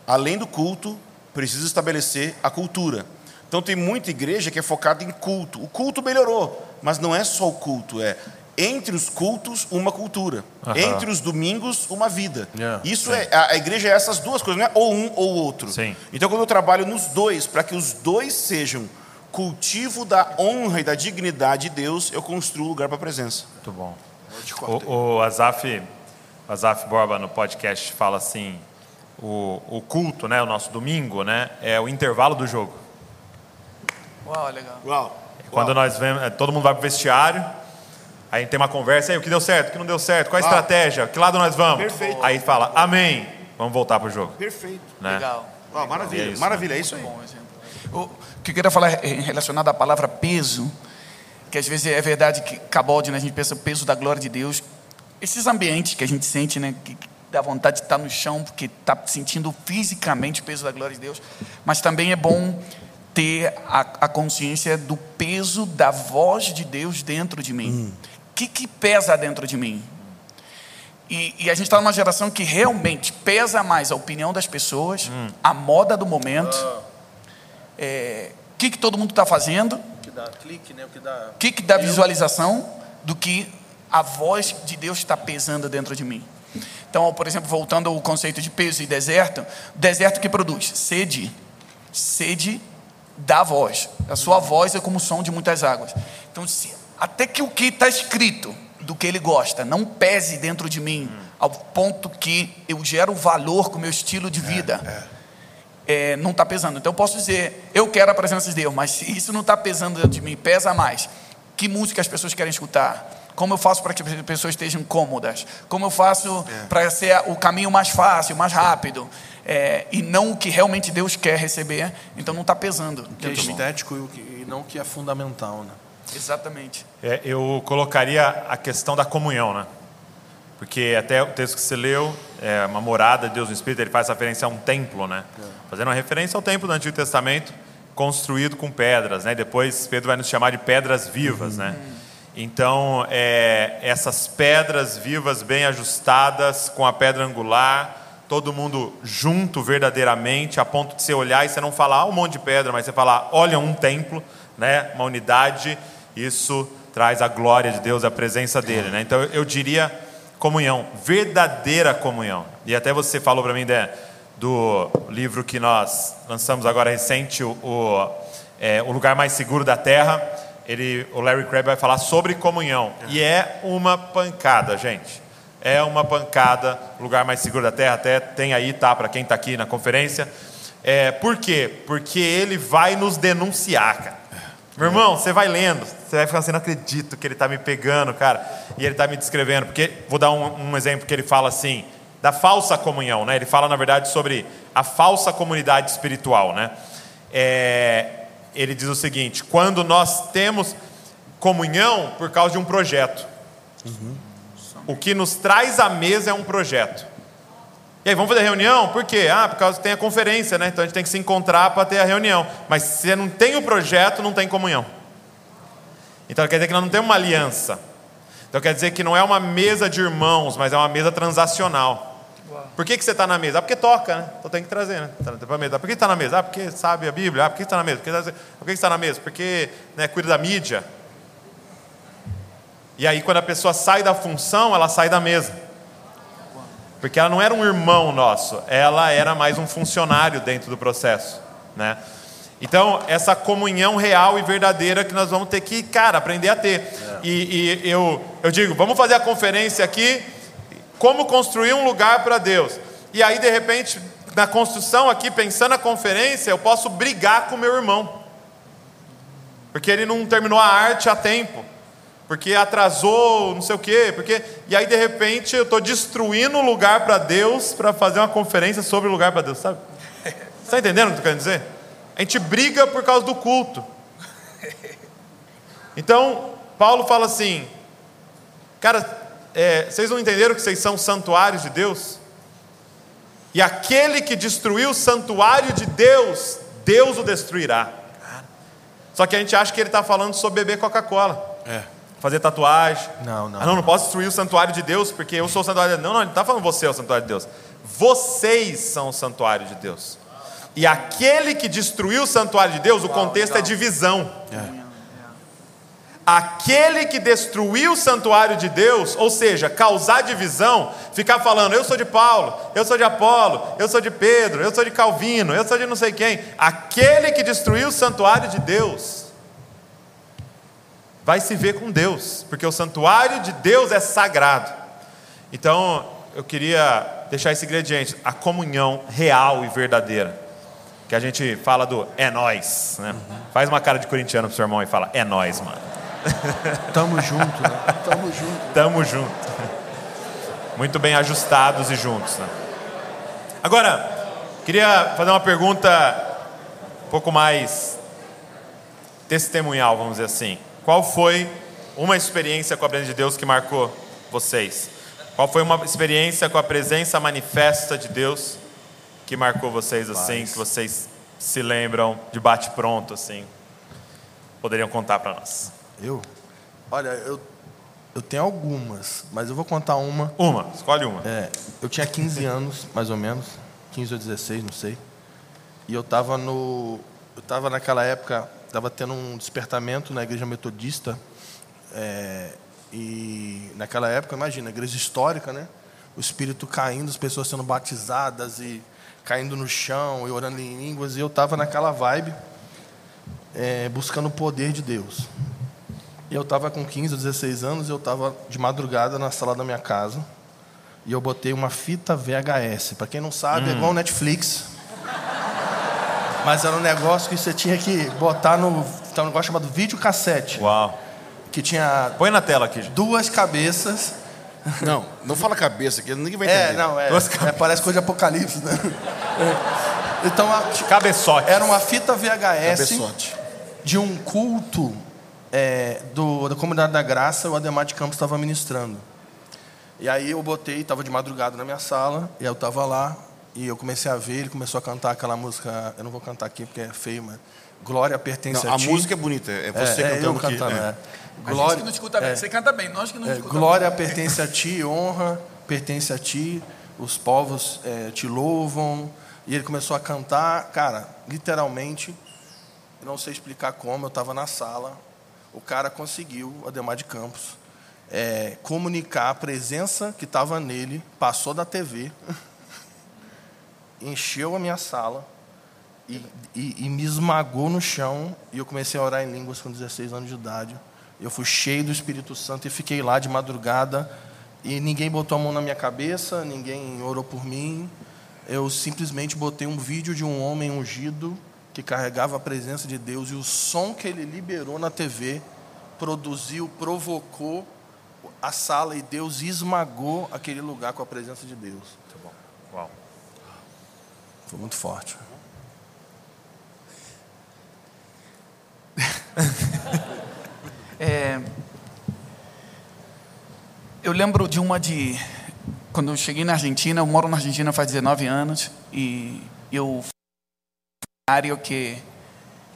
Além do culto, precisa estabelecer a cultura. Então tem muita igreja que é focada em culto. O culto melhorou, mas não é só o culto, é entre os cultos uma cultura, entre os domingos uma vida. Yeah, Isso é a, a igreja é essas duas coisas, não é ou um ou outro. Sim. Então quando eu trabalho nos dois, para que os dois sejam cultivo da honra e da dignidade de Deus, eu construo lugar para a presença. Muito bom. O, o Azaf, o Azaf Borba no podcast fala assim: o, o culto, né, o nosso domingo, né, é o intervalo do jogo. Uau, legal. Uau. Quando nós vemos, eh, todo mundo vai pro vestiário, aí tem uma conversa, aí o que deu certo, o que não deu certo, qual a estratégia, que lado nós vamos? Perfeito. Aí fala, amém, vamos voltar pro jogo. Perfeito. Né? Legal. Uau, maravilha, É isso. maravilha, é isso aí. Bom exemplo. O que eu queria falar é relacionado à palavra peso, que às vezes é verdade que Cabaldi, né, a gente pensa o peso da glória de Deus. Esses ambientes que a gente sente, né, que dá vontade de estar no chão, porque está sentindo fisicamente o peso da glória de Deus, mas também é bom ter a, a consciência do peso da voz de Deus dentro de mim. O que, que pesa dentro de mim? E, e a gente está numa geração que realmente pesa mais a opinião das pessoas, a moda do momento, é, o que, que todo mundo está fazendo, O que dá clique, né? O que dá. que, que dá visualização, do que a voz de Deus está pesando dentro de mim. Então, por exemplo, voltando ao conceito de peso e deserto, deserto que produz sede, sede da voz. A sua voz é como o som de muitas águas. Então, se, até que o que está escrito do que ele gosta não pese dentro de mim, ao ponto que eu gero valor com o meu estilo de vida, é, não está pesando. Então eu posso dizer, eu quero a presença de Deus, mas se isso não está pesando dentro de mim, pesa mais. Que música as pessoas querem escutar? Como eu faço para que as pessoas estejam cômodas? Como eu faço para ser o caminho mais fácil, mais rápido? É, e não o que realmente Deus quer receber, então não está pesando. O que é estético e o que- e não o que é fundamental, né? Exatamente. É, eu colocaria a questão da comunhão, né? Porque até o texto que você leu, é uma morada de Deus no Espírito, ele faz referência a um templo, né? Fazendo uma referência ao templo do Antigo Testamento, construído com pedras, né? Depois Pedro vai nos chamar de pedras vivas, né? Então, é, essas pedras vivas bem ajustadas com a pedra angular, todo mundo junto verdadeiramente, a ponto de você olhar e você não falar ah, um monte de pedra, mas você falar, olha um templo, né? Uma unidade, isso traz a glória de Deus, a presença dele, né? Então, eu diria comunhão, verdadeira comunhão. E até você falou para mim, Dé, do livro que nós lançamos agora recente, o, o, é, o Lugar Mais Seguro da Terra. Ele, o Larry Crabb vai falar sobre comunhão. E é uma pancada, gente. É uma pancada, lugar mais seguro da Terra, até tem aí, tá? Para quem está aqui na conferência. É, por quê? Porque ele vai nos denunciar, cara. Meu irmão, você vai lendo, você vai ficar assim, não acredito que ele está me pegando, cara, e ele está me descrevendo. Porque, vou dar um, um exemplo que ele fala assim, da falsa comunhão, né? Ele fala, na verdade, sobre a falsa comunidade espiritual, né? É, ele diz o seguinte: quando nós temos comunhão por causa de um projeto. O que nos traz à mesa é um projeto. E aí, vamos fazer reunião? Por quê? Ah, por causa que tem a conferência, né? Então a gente tem que se encontrar para ter a reunião. Mas se você não tem o projeto, não tem comunhão. Então quer dizer que nós não temos uma aliança. Então quer dizer que não é uma mesa de irmãos, mas é uma mesa transacional. Por que, que você está na mesa? Ah, porque toca, né? Então tem que trazer, né? Tá pra mesa. Por que está na mesa? Ah, porque sabe a Bíblia. Ah, por que está na mesa? Por que você está na mesa? Porque né, cuida da mídia. E aí, quando a pessoa sai da função, ela sai da mesa. Porque ela não era um irmão nosso, ela era mais um funcionário dentro do processo, né? Então, essa comunhão real e verdadeira que nós vamos ter que, cara, aprender a ter. É. E, e eu, eu digo, vamos fazer a conferência aqui, como construir um lugar para Deus. E aí, de repente, na construção aqui, pensando na conferência, eu posso brigar com meu irmão. Porque ele não terminou a arte a tempo porque atrasou, não sei o quê, porque e aí de repente eu estou destruindo o lugar para Deus para fazer uma conferência sobre o lugar para Deus, sabe? [laughs] Você está entendendo o que eu querendo dizer? A gente briga por causa do culto. [laughs] Então Paulo fala assim, cara, é, vocês não entenderam que vocês são santuários de Deus? E aquele que destruiu o santuário de Deus, Deus o destruirá. Só que a gente acha que ele está falando sobre beber Coca-Cola. É fazer tatuagem. Não, não. Ah, não, não posso destruir o santuário de Deus porque eu sou o santuário de Deus. Não, não, ele não está falando você é o santuário de Deus. Vocês são o santuário de Deus. E aquele que destruiu o santuário de Deus, o contexto é divisão. É. Aquele que destruiu o santuário de Deus, ou seja, causar divisão, ficar falando, eu sou de Paulo, eu sou de Apolo, eu sou de Pedro, eu sou de Calvino, eu sou de não sei quem. Aquele que destruiu o santuário de Deus, vai se ver com Deus, porque o santuário de Deus é sagrado. Então, eu queria deixar esse ingrediente, a comunhão real e verdadeira. Que a gente fala do é nós, né? Faz uma cara de corintiano pro seu irmão e fala: "É nós, mano". [laughs] Tamo junto, né? Tamo junto. Tamo junto. Muito bem ajustados e juntos, né? Agora, queria fazer uma pergunta um pouco mais testemunhal, vamos dizer assim. Qual foi uma experiência com a presença de Deus que marcou vocês? Qual foi uma experiência com a presença manifesta de Deus que marcou vocês assim, Paz. que vocês se lembram de bate pronto assim? Poderiam contar para nós? Eu? Olha, eu eu tenho algumas, mas eu vou contar uma. Uma, escolhe uma. É, eu tinha 15 anos, mais ou menos, 15 ou 16, não sei. E eu estava no eu estava naquela época estava tendo um despertamento na igreja metodista. É, e naquela época, imagina, igreja histórica, né? O espírito caindo, as pessoas sendo batizadas e caindo no chão e orando em línguas. E eu estava naquela vibe, é, buscando o poder de Deus. E eu estava com 15 ou 16 anos, eu estava de madrugada na sala da minha casa. E eu botei uma fita VHS. Para quem não sabe, é hum. é igual Netflix. Mas era um negócio que você tinha que botar no. Tem um negócio chamado videocassete. Uau. Que tinha. Põe na tela aqui. Duas cabeças. Não, não fala cabeça, que ninguém vai é, entender. É, não, é. é parece coisa de apocalipse, né? [laughs] Então, a, Cabeçote. Era uma fita VHS Cabeçote. de um culto é, do, da Comunidade da Graça, o Ademar de Campos estava ministrando. E aí eu botei, estava de madrugada na minha sala, e eu estava lá, e eu comecei a ver, ele começou a cantar aquela música, eu não vou cantar aqui porque é feio, mas Glória pertence não, a, a ti. A música é bonita, é você é, cantando, é cantando aqui. É. Glória, a gente que não escuta bem, é. você canta bem, nós que não é, escutamos Glória bem. pertence a ti, honra pertence a ti, os povos é, te louvam. E ele começou a cantar, cara, literalmente, eu não sei explicar como, eu estava na sala, o cara conseguiu, Ademar de Campos, é, comunicar a presença que estava nele, passou da TV, [laughs] encheu a minha sala e, e, e, me esmagou no chão. E eu comecei a orar em línguas com 16 anos de idade. Eu fui cheio do Espírito Santo e fiquei lá de madrugada. E ninguém botou a mão na minha cabeça, ninguém orou por mim. Eu simplesmente botei um vídeo de um homem ungido que carregava a presença de Deus e o som que ele liberou na TV produziu, provocou a sala e Deus esmagou aquele lugar com a presença de Deus. Muito bom. Uau. Foi muito forte. [laughs] é, eu lembro de uma de. Quando eu cheguei na Argentina, eu moro na Argentina faz 19 anos, e eu área que,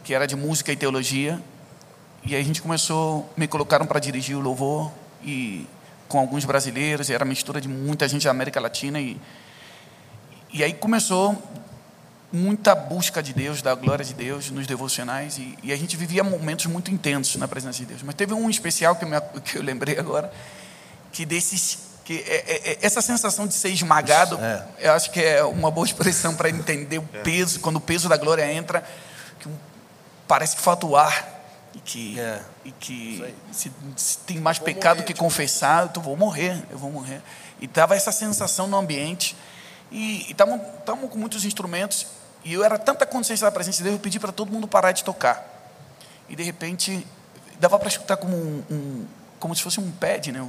que era de música e teologia, e aí a gente começou, me colocaram para dirigir o louvor, e com alguns brasileiros, era mistura de muita gente da América Latina, e, e aí começou muita busca de Deus, da glória de Deus nos devocionais, e, e, a gente vivia momentos muito intensos na presença de Deus. Mas teve um especial que eu, me, [laughs] que eu lembrei agora, que desses que é, é, é, essa sensação de ser esmagado, é. eu acho que é uma boa expressão para entender o peso, quando o peso da glória entra, que parece que falta o ar, e que, é. e que se, se, tem mais vou pecado morrer, que tipo... confessar, eu vou morrer, eu vou morrer. E dava essa sensação no ambiente, e estávamos com muitos instrumentos, e eu era tanta consciência da presença de Deus, eu pedi para todo mundo parar de tocar. E de repente, dava para escutar como um, um como se fosse um pad, né?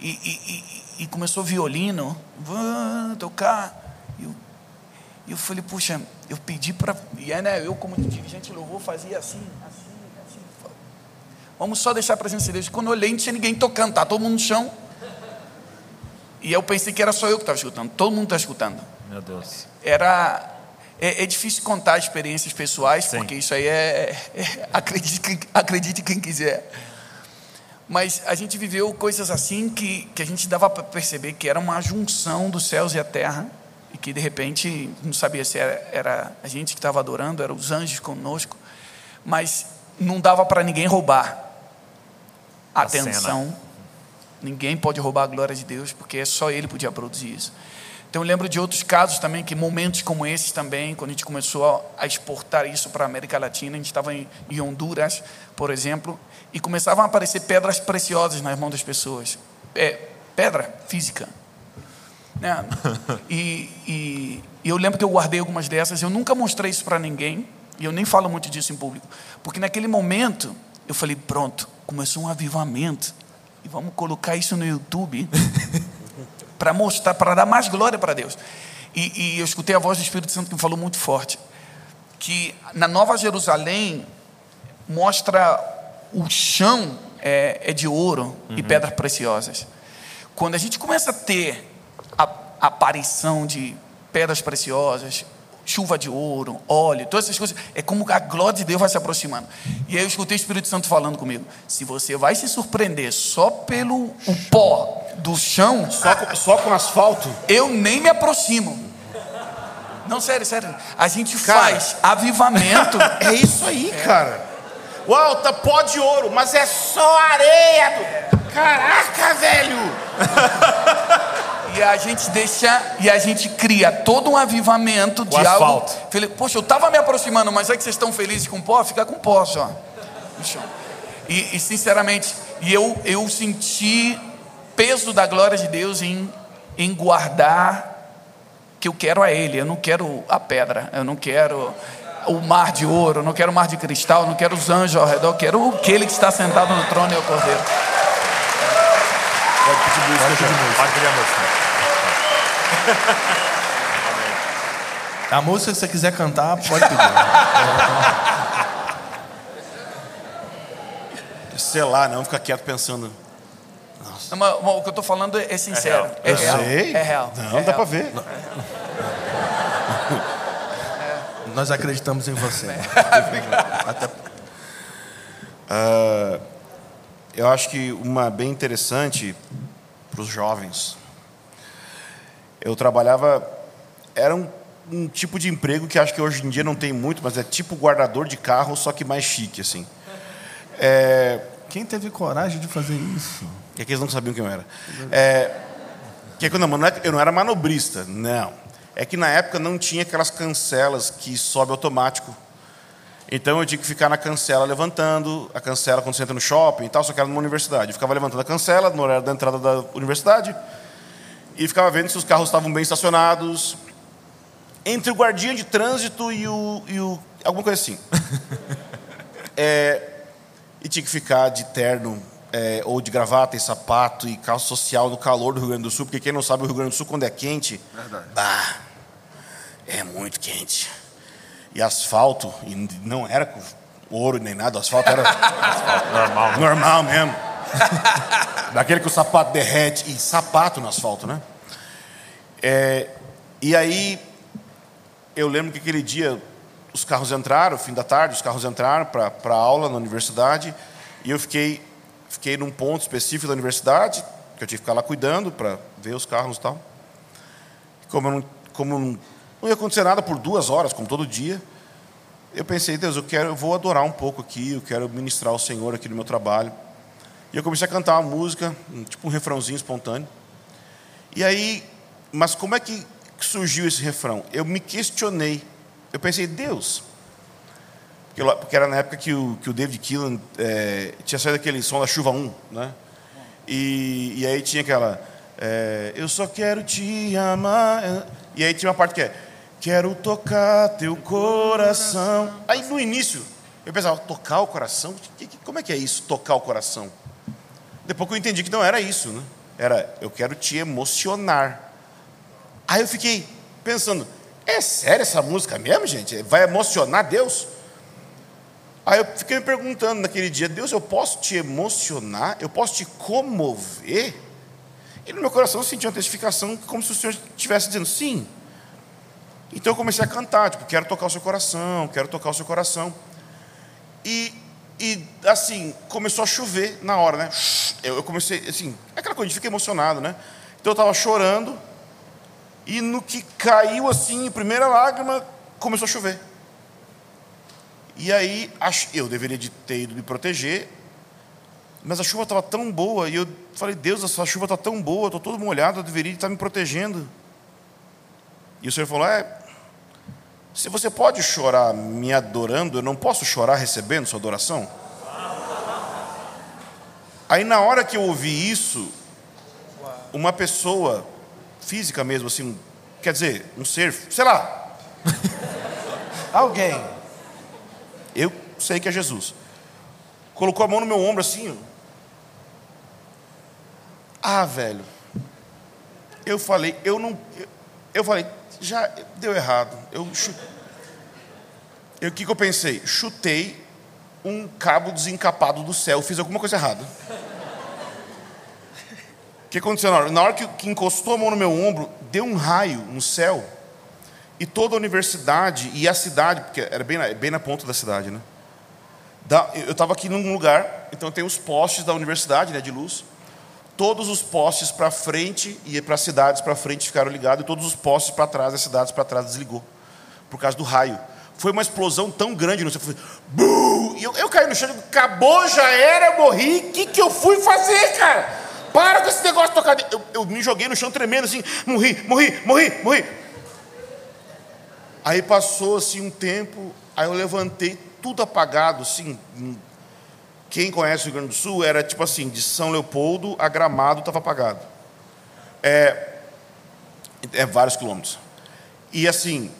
E, e, e, começou violino, tocar. E eu, eu falei, puxa, eu pedi para. E aí, né, eu, como dirigente louvor, fazia assim, assim, assim. Vamos só deixar a presença de Deus. Quando eu olhei, não tinha ninguém tocando, tá todo mundo no chão. E eu pensei que era só eu que estava escutando. Todo mundo está escutando. Meu Deus. Era é, é, difícil contar experiências pessoais, Sim. porque isso aí é, é acredite, acredite quem quiser. Mas a gente viveu coisas assim que, que a gente dava para perceber que era uma junção dos céus e a terra, e que de repente não sabia se era, era a gente que estava adorando, eram os anjos conosco, mas não dava para ninguém roubar a atenção. Ninguém pode roubar a glória de Deus, porque só Ele podia produzir isso. Então eu lembro de outros casos também, que momentos como esses também, quando a gente começou a exportar isso para a América Latina, a gente estava em, Honduras, por exemplo, e começavam a aparecer pedras preciosas nas mãos das pessoas. É, pedra física. Né? [laughs] E, e, e eu lembro que eu guardei algumas dessas, eu nunca mostrei isso para ninguém, e eu nem falo muito disso em público, porque naquele momento eu falei: pronto, começou um avivamento, e vamos colocar isso no YouTube. [laughs] para mostrar, para dar mais glória para Deus. E, e, eu escutei a voz do Espírito Santo que me falou muito forte, que na Nova Jerusalém mostra o chão é, é de ouro uhum. e pedras preciosas. Quando a gente começa a ter a, a aparição de pedras preciosas, chuva de ouro, óleo, todas essas coisas. É como a glória de Deus vai se aproximando. E aí eu escutei o Espírito Santo falando comigo: se você vai se surpreender só pelo o pó do chão, só com, só com asfalto, eu nem me aproximo. Não, sério, sério. A gente cara, faz avivamento. [laughs] É isso aí, é. cara. Uau, tá pó de ouro, mas é só areia. Do... Caraca, velho! [laughs] E a gente deixa, e a gente cria todo um avivamento de o algo. Falei, Poxa, eu estava me aproximando, mas é que vocês estão felizes com pó? Fica com pó só. E, e sinceramente, e eu, eu senti peso da glória de Deus em, em guardar que eu quero a Ele, eu não quero a pedra, eu não quero o mar de ouro, eu não quero o mar de cristal, eu não quero os anjos ao redor, eu quero aquele que está sentado no trono e o cordeiro. Pode pedir música, pode pedir a música. [laughs] A música, se você quiser cantar, pode pedir. Sei lá, não, fica quieto pensando. Nossa. Não, mas, o que eu estou falando é sincero. É real. É real. sei. É real. Não, é dá para ver. [laughs] Nós acreditamos em você. Até... Uh, eu acho que uma bem interessante para os jovens eu trabalhava. Era um, um, tipo de emprego que acho que hoje em dia não tem muito, mas é tipo guardador de carro, só que mais chique, assim. É, Quem teve coragem de fazer isso? Que eles não sabiam quem eu era. É, que é não, é eu não era manobrista, não. É que na época não tinha aquelas cancelas que sobe automático. Então eu tinha que ficar na cancela levantando, a cancela quando você entra no shopping e tal, só que era numa universidade. Eu ficava levantando a cancela no horário da entrada da universidade, e ficava vendo se os carros estavam bem estacionados. Entre o guardinha de trânsito e o. E o alguma coisa assim. [laughs] é, e tinha que ficar de terno é, ou de gravata e sapato e calça social no calor do Rio Grande do Sul, porque quem não sabe o Rio Grande do Sul quando é quente, bah, é muito quente. E asfalto, e não era com ouro nem nada, o asfalto era [laughs] asfalto normal, normal mesmo. [laughs] Daquele que o sapato derrete. E sapato no asfalto, né? É, e aí, eu lembro que aquele dia os carros entraram, fim da tarde, os carros entraram para a aula na universidade. E eu fiquei, fiquei num ponto específico da universidade, que eu tive que ficar lá cuidando para ver os carros e tal. Como, não, como não, não ia acontecer nada por duas horas, como todo dia, eu pensei, Deus, eu quero, eu vou adorar um pouco aqui, eu quero ministrar o Senhor aqui no meu trabalho. E eu comecei a cantar uma música, tipo um refrãozinho espontâneo. E aí, mas como é que surgiu esse refrão? Eu me questionei. Eu pensei, Deus, porque era na época que o, que o David Keelan é, tinha saído aquele som da Chuva 1, né? E, e aí tinha aquela, é, eu só quero te amar. E aí tinha uma parte que é, quero tocar teu coração. Aí no início, eu pensava, tocar o coração? Como é que é isso, tocar o coração? Depois que eu entendi que não era isso, né? Era, eu quero te emocionar. Aí eu fiquei pensando, é sério essa música mesmo, gente? Vai emocionar Deus? Aí eu fiquei me perguntando naquele dia, Deus, eu posso te emocionar? Eu posso te comover? E no meu coração eu senti uma testificação como se o Senhor estivesse dizendo sim. Então eu comecei a cantar, tipo, quero tocar o seu coração, quero tocar o seu coração. E e assim, começou a chover na hora, né? Eu, comecei, assim, aquela coisa, gente fica emocionado, né? Então eu estava chorando, e no que caiu assim, a primeira lágrima, começou a chover. E aí, eu deveria de ter ido me proteger, mas a chuva estava tão boa, e eu falei, Deus, essa chuva está tão boa, estou todo molhado, eu deveria estar me protegendo. E o Senhor falou, é, se você pode chorar me adorando, eu não posso chorar recebendo sua adoração? Aí na hora que eu ouvi isso, uma pessoa física mesmo, assim, quer dizer, um ser, sei lá, [laughs] alguém, eu sei que é Jesus, colocou a mão no meu ombro assim, ah, velho, eu falei, eu não, eu, eu falei, já deu errado. Eu o que, que eu pensei? Chutei um cabo desencapado do céu, fiz alguma coisa errada. O que aconteceu na hora? Na hora que, que encostou a mão no meu ombro, deu um raio no céu e toda a universidade e a cidade, porque era bem na, bem na ponta da cidade, né? Da, eu estava aqui num lugar, então tem os postes da universidade, né, de luz todos os postes para frente e para as cidades para frente ficaram ligados, e todos os postes para trás, as cidades para trás desligou, por causa do raio. Foi uma explosão tão grande no céu. E eu, eu caí no chão, acabou, já era, eu morri. O que, que eu fui fazer, cara? Para com esse negócio de tocar. Eu, eu me joguei no chão tremendo assim, morri, morri, morri, morri. Aí passou assim um tempo, aí eu levantei, tudo apagado, assim, quem conhece o Rio Grande do Sul era tipo assim, de São Leopoldo a Gramado estava apagado. É, é vários quilômetros. E assim,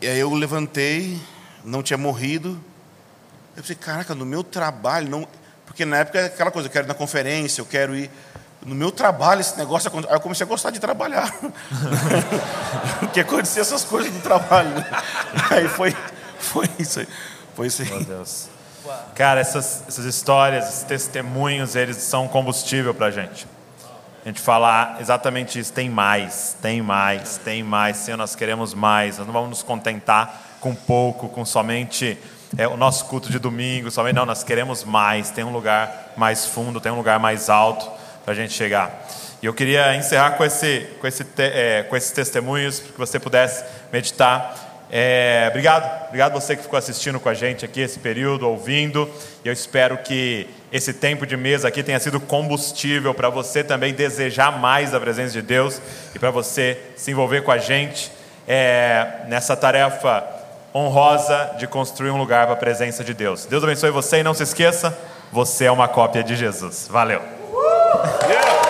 aí eu levantei, não tinha morrido. Eu pensei, caraca, no meu trabalho, não. Porque na época é aquela coisa, eu quero ir na conferência, eu quero ir. No meu trabalho, esse negócio Aí eu comecei a gostar de trabalhar. [laughs] Porque acontecia essas coisas no trabalho. [laughs] Aí foi, foi isso aí. Foi isso aí. Meu Deus. Cara, essas, essas histórias, esses testemunhos, eles são combustível para a gente. A gente falar exatamente isso, tem mais, tem mais, tem mais, Senhor, nós queremos mais, nós não vamos nos contentar com pouco, com somente é, o nosso culto de domingo, somente, não, nós queremos mais, tem um lugar mais fundo, tem um lugar mais alto para a gente chegar. E eu queria encerrar com, esse, com, esse, é, com esses testemunhos, para que você pudesse meditar é, obrigado, obrigado você que ficou assistindo com a gente aqui esse período, ouvindo. E eu espero que esse tempo de mesa aqui tenha sido combustível para você também desejar mais da presença de Deus e para você se envolver com a gente é, nessa tarefa honrosa de construir um lugar para a presença de Deus. Deus abençoe você e não se esqueça, você é uma cópia de Jesus. Valeu. Yeah.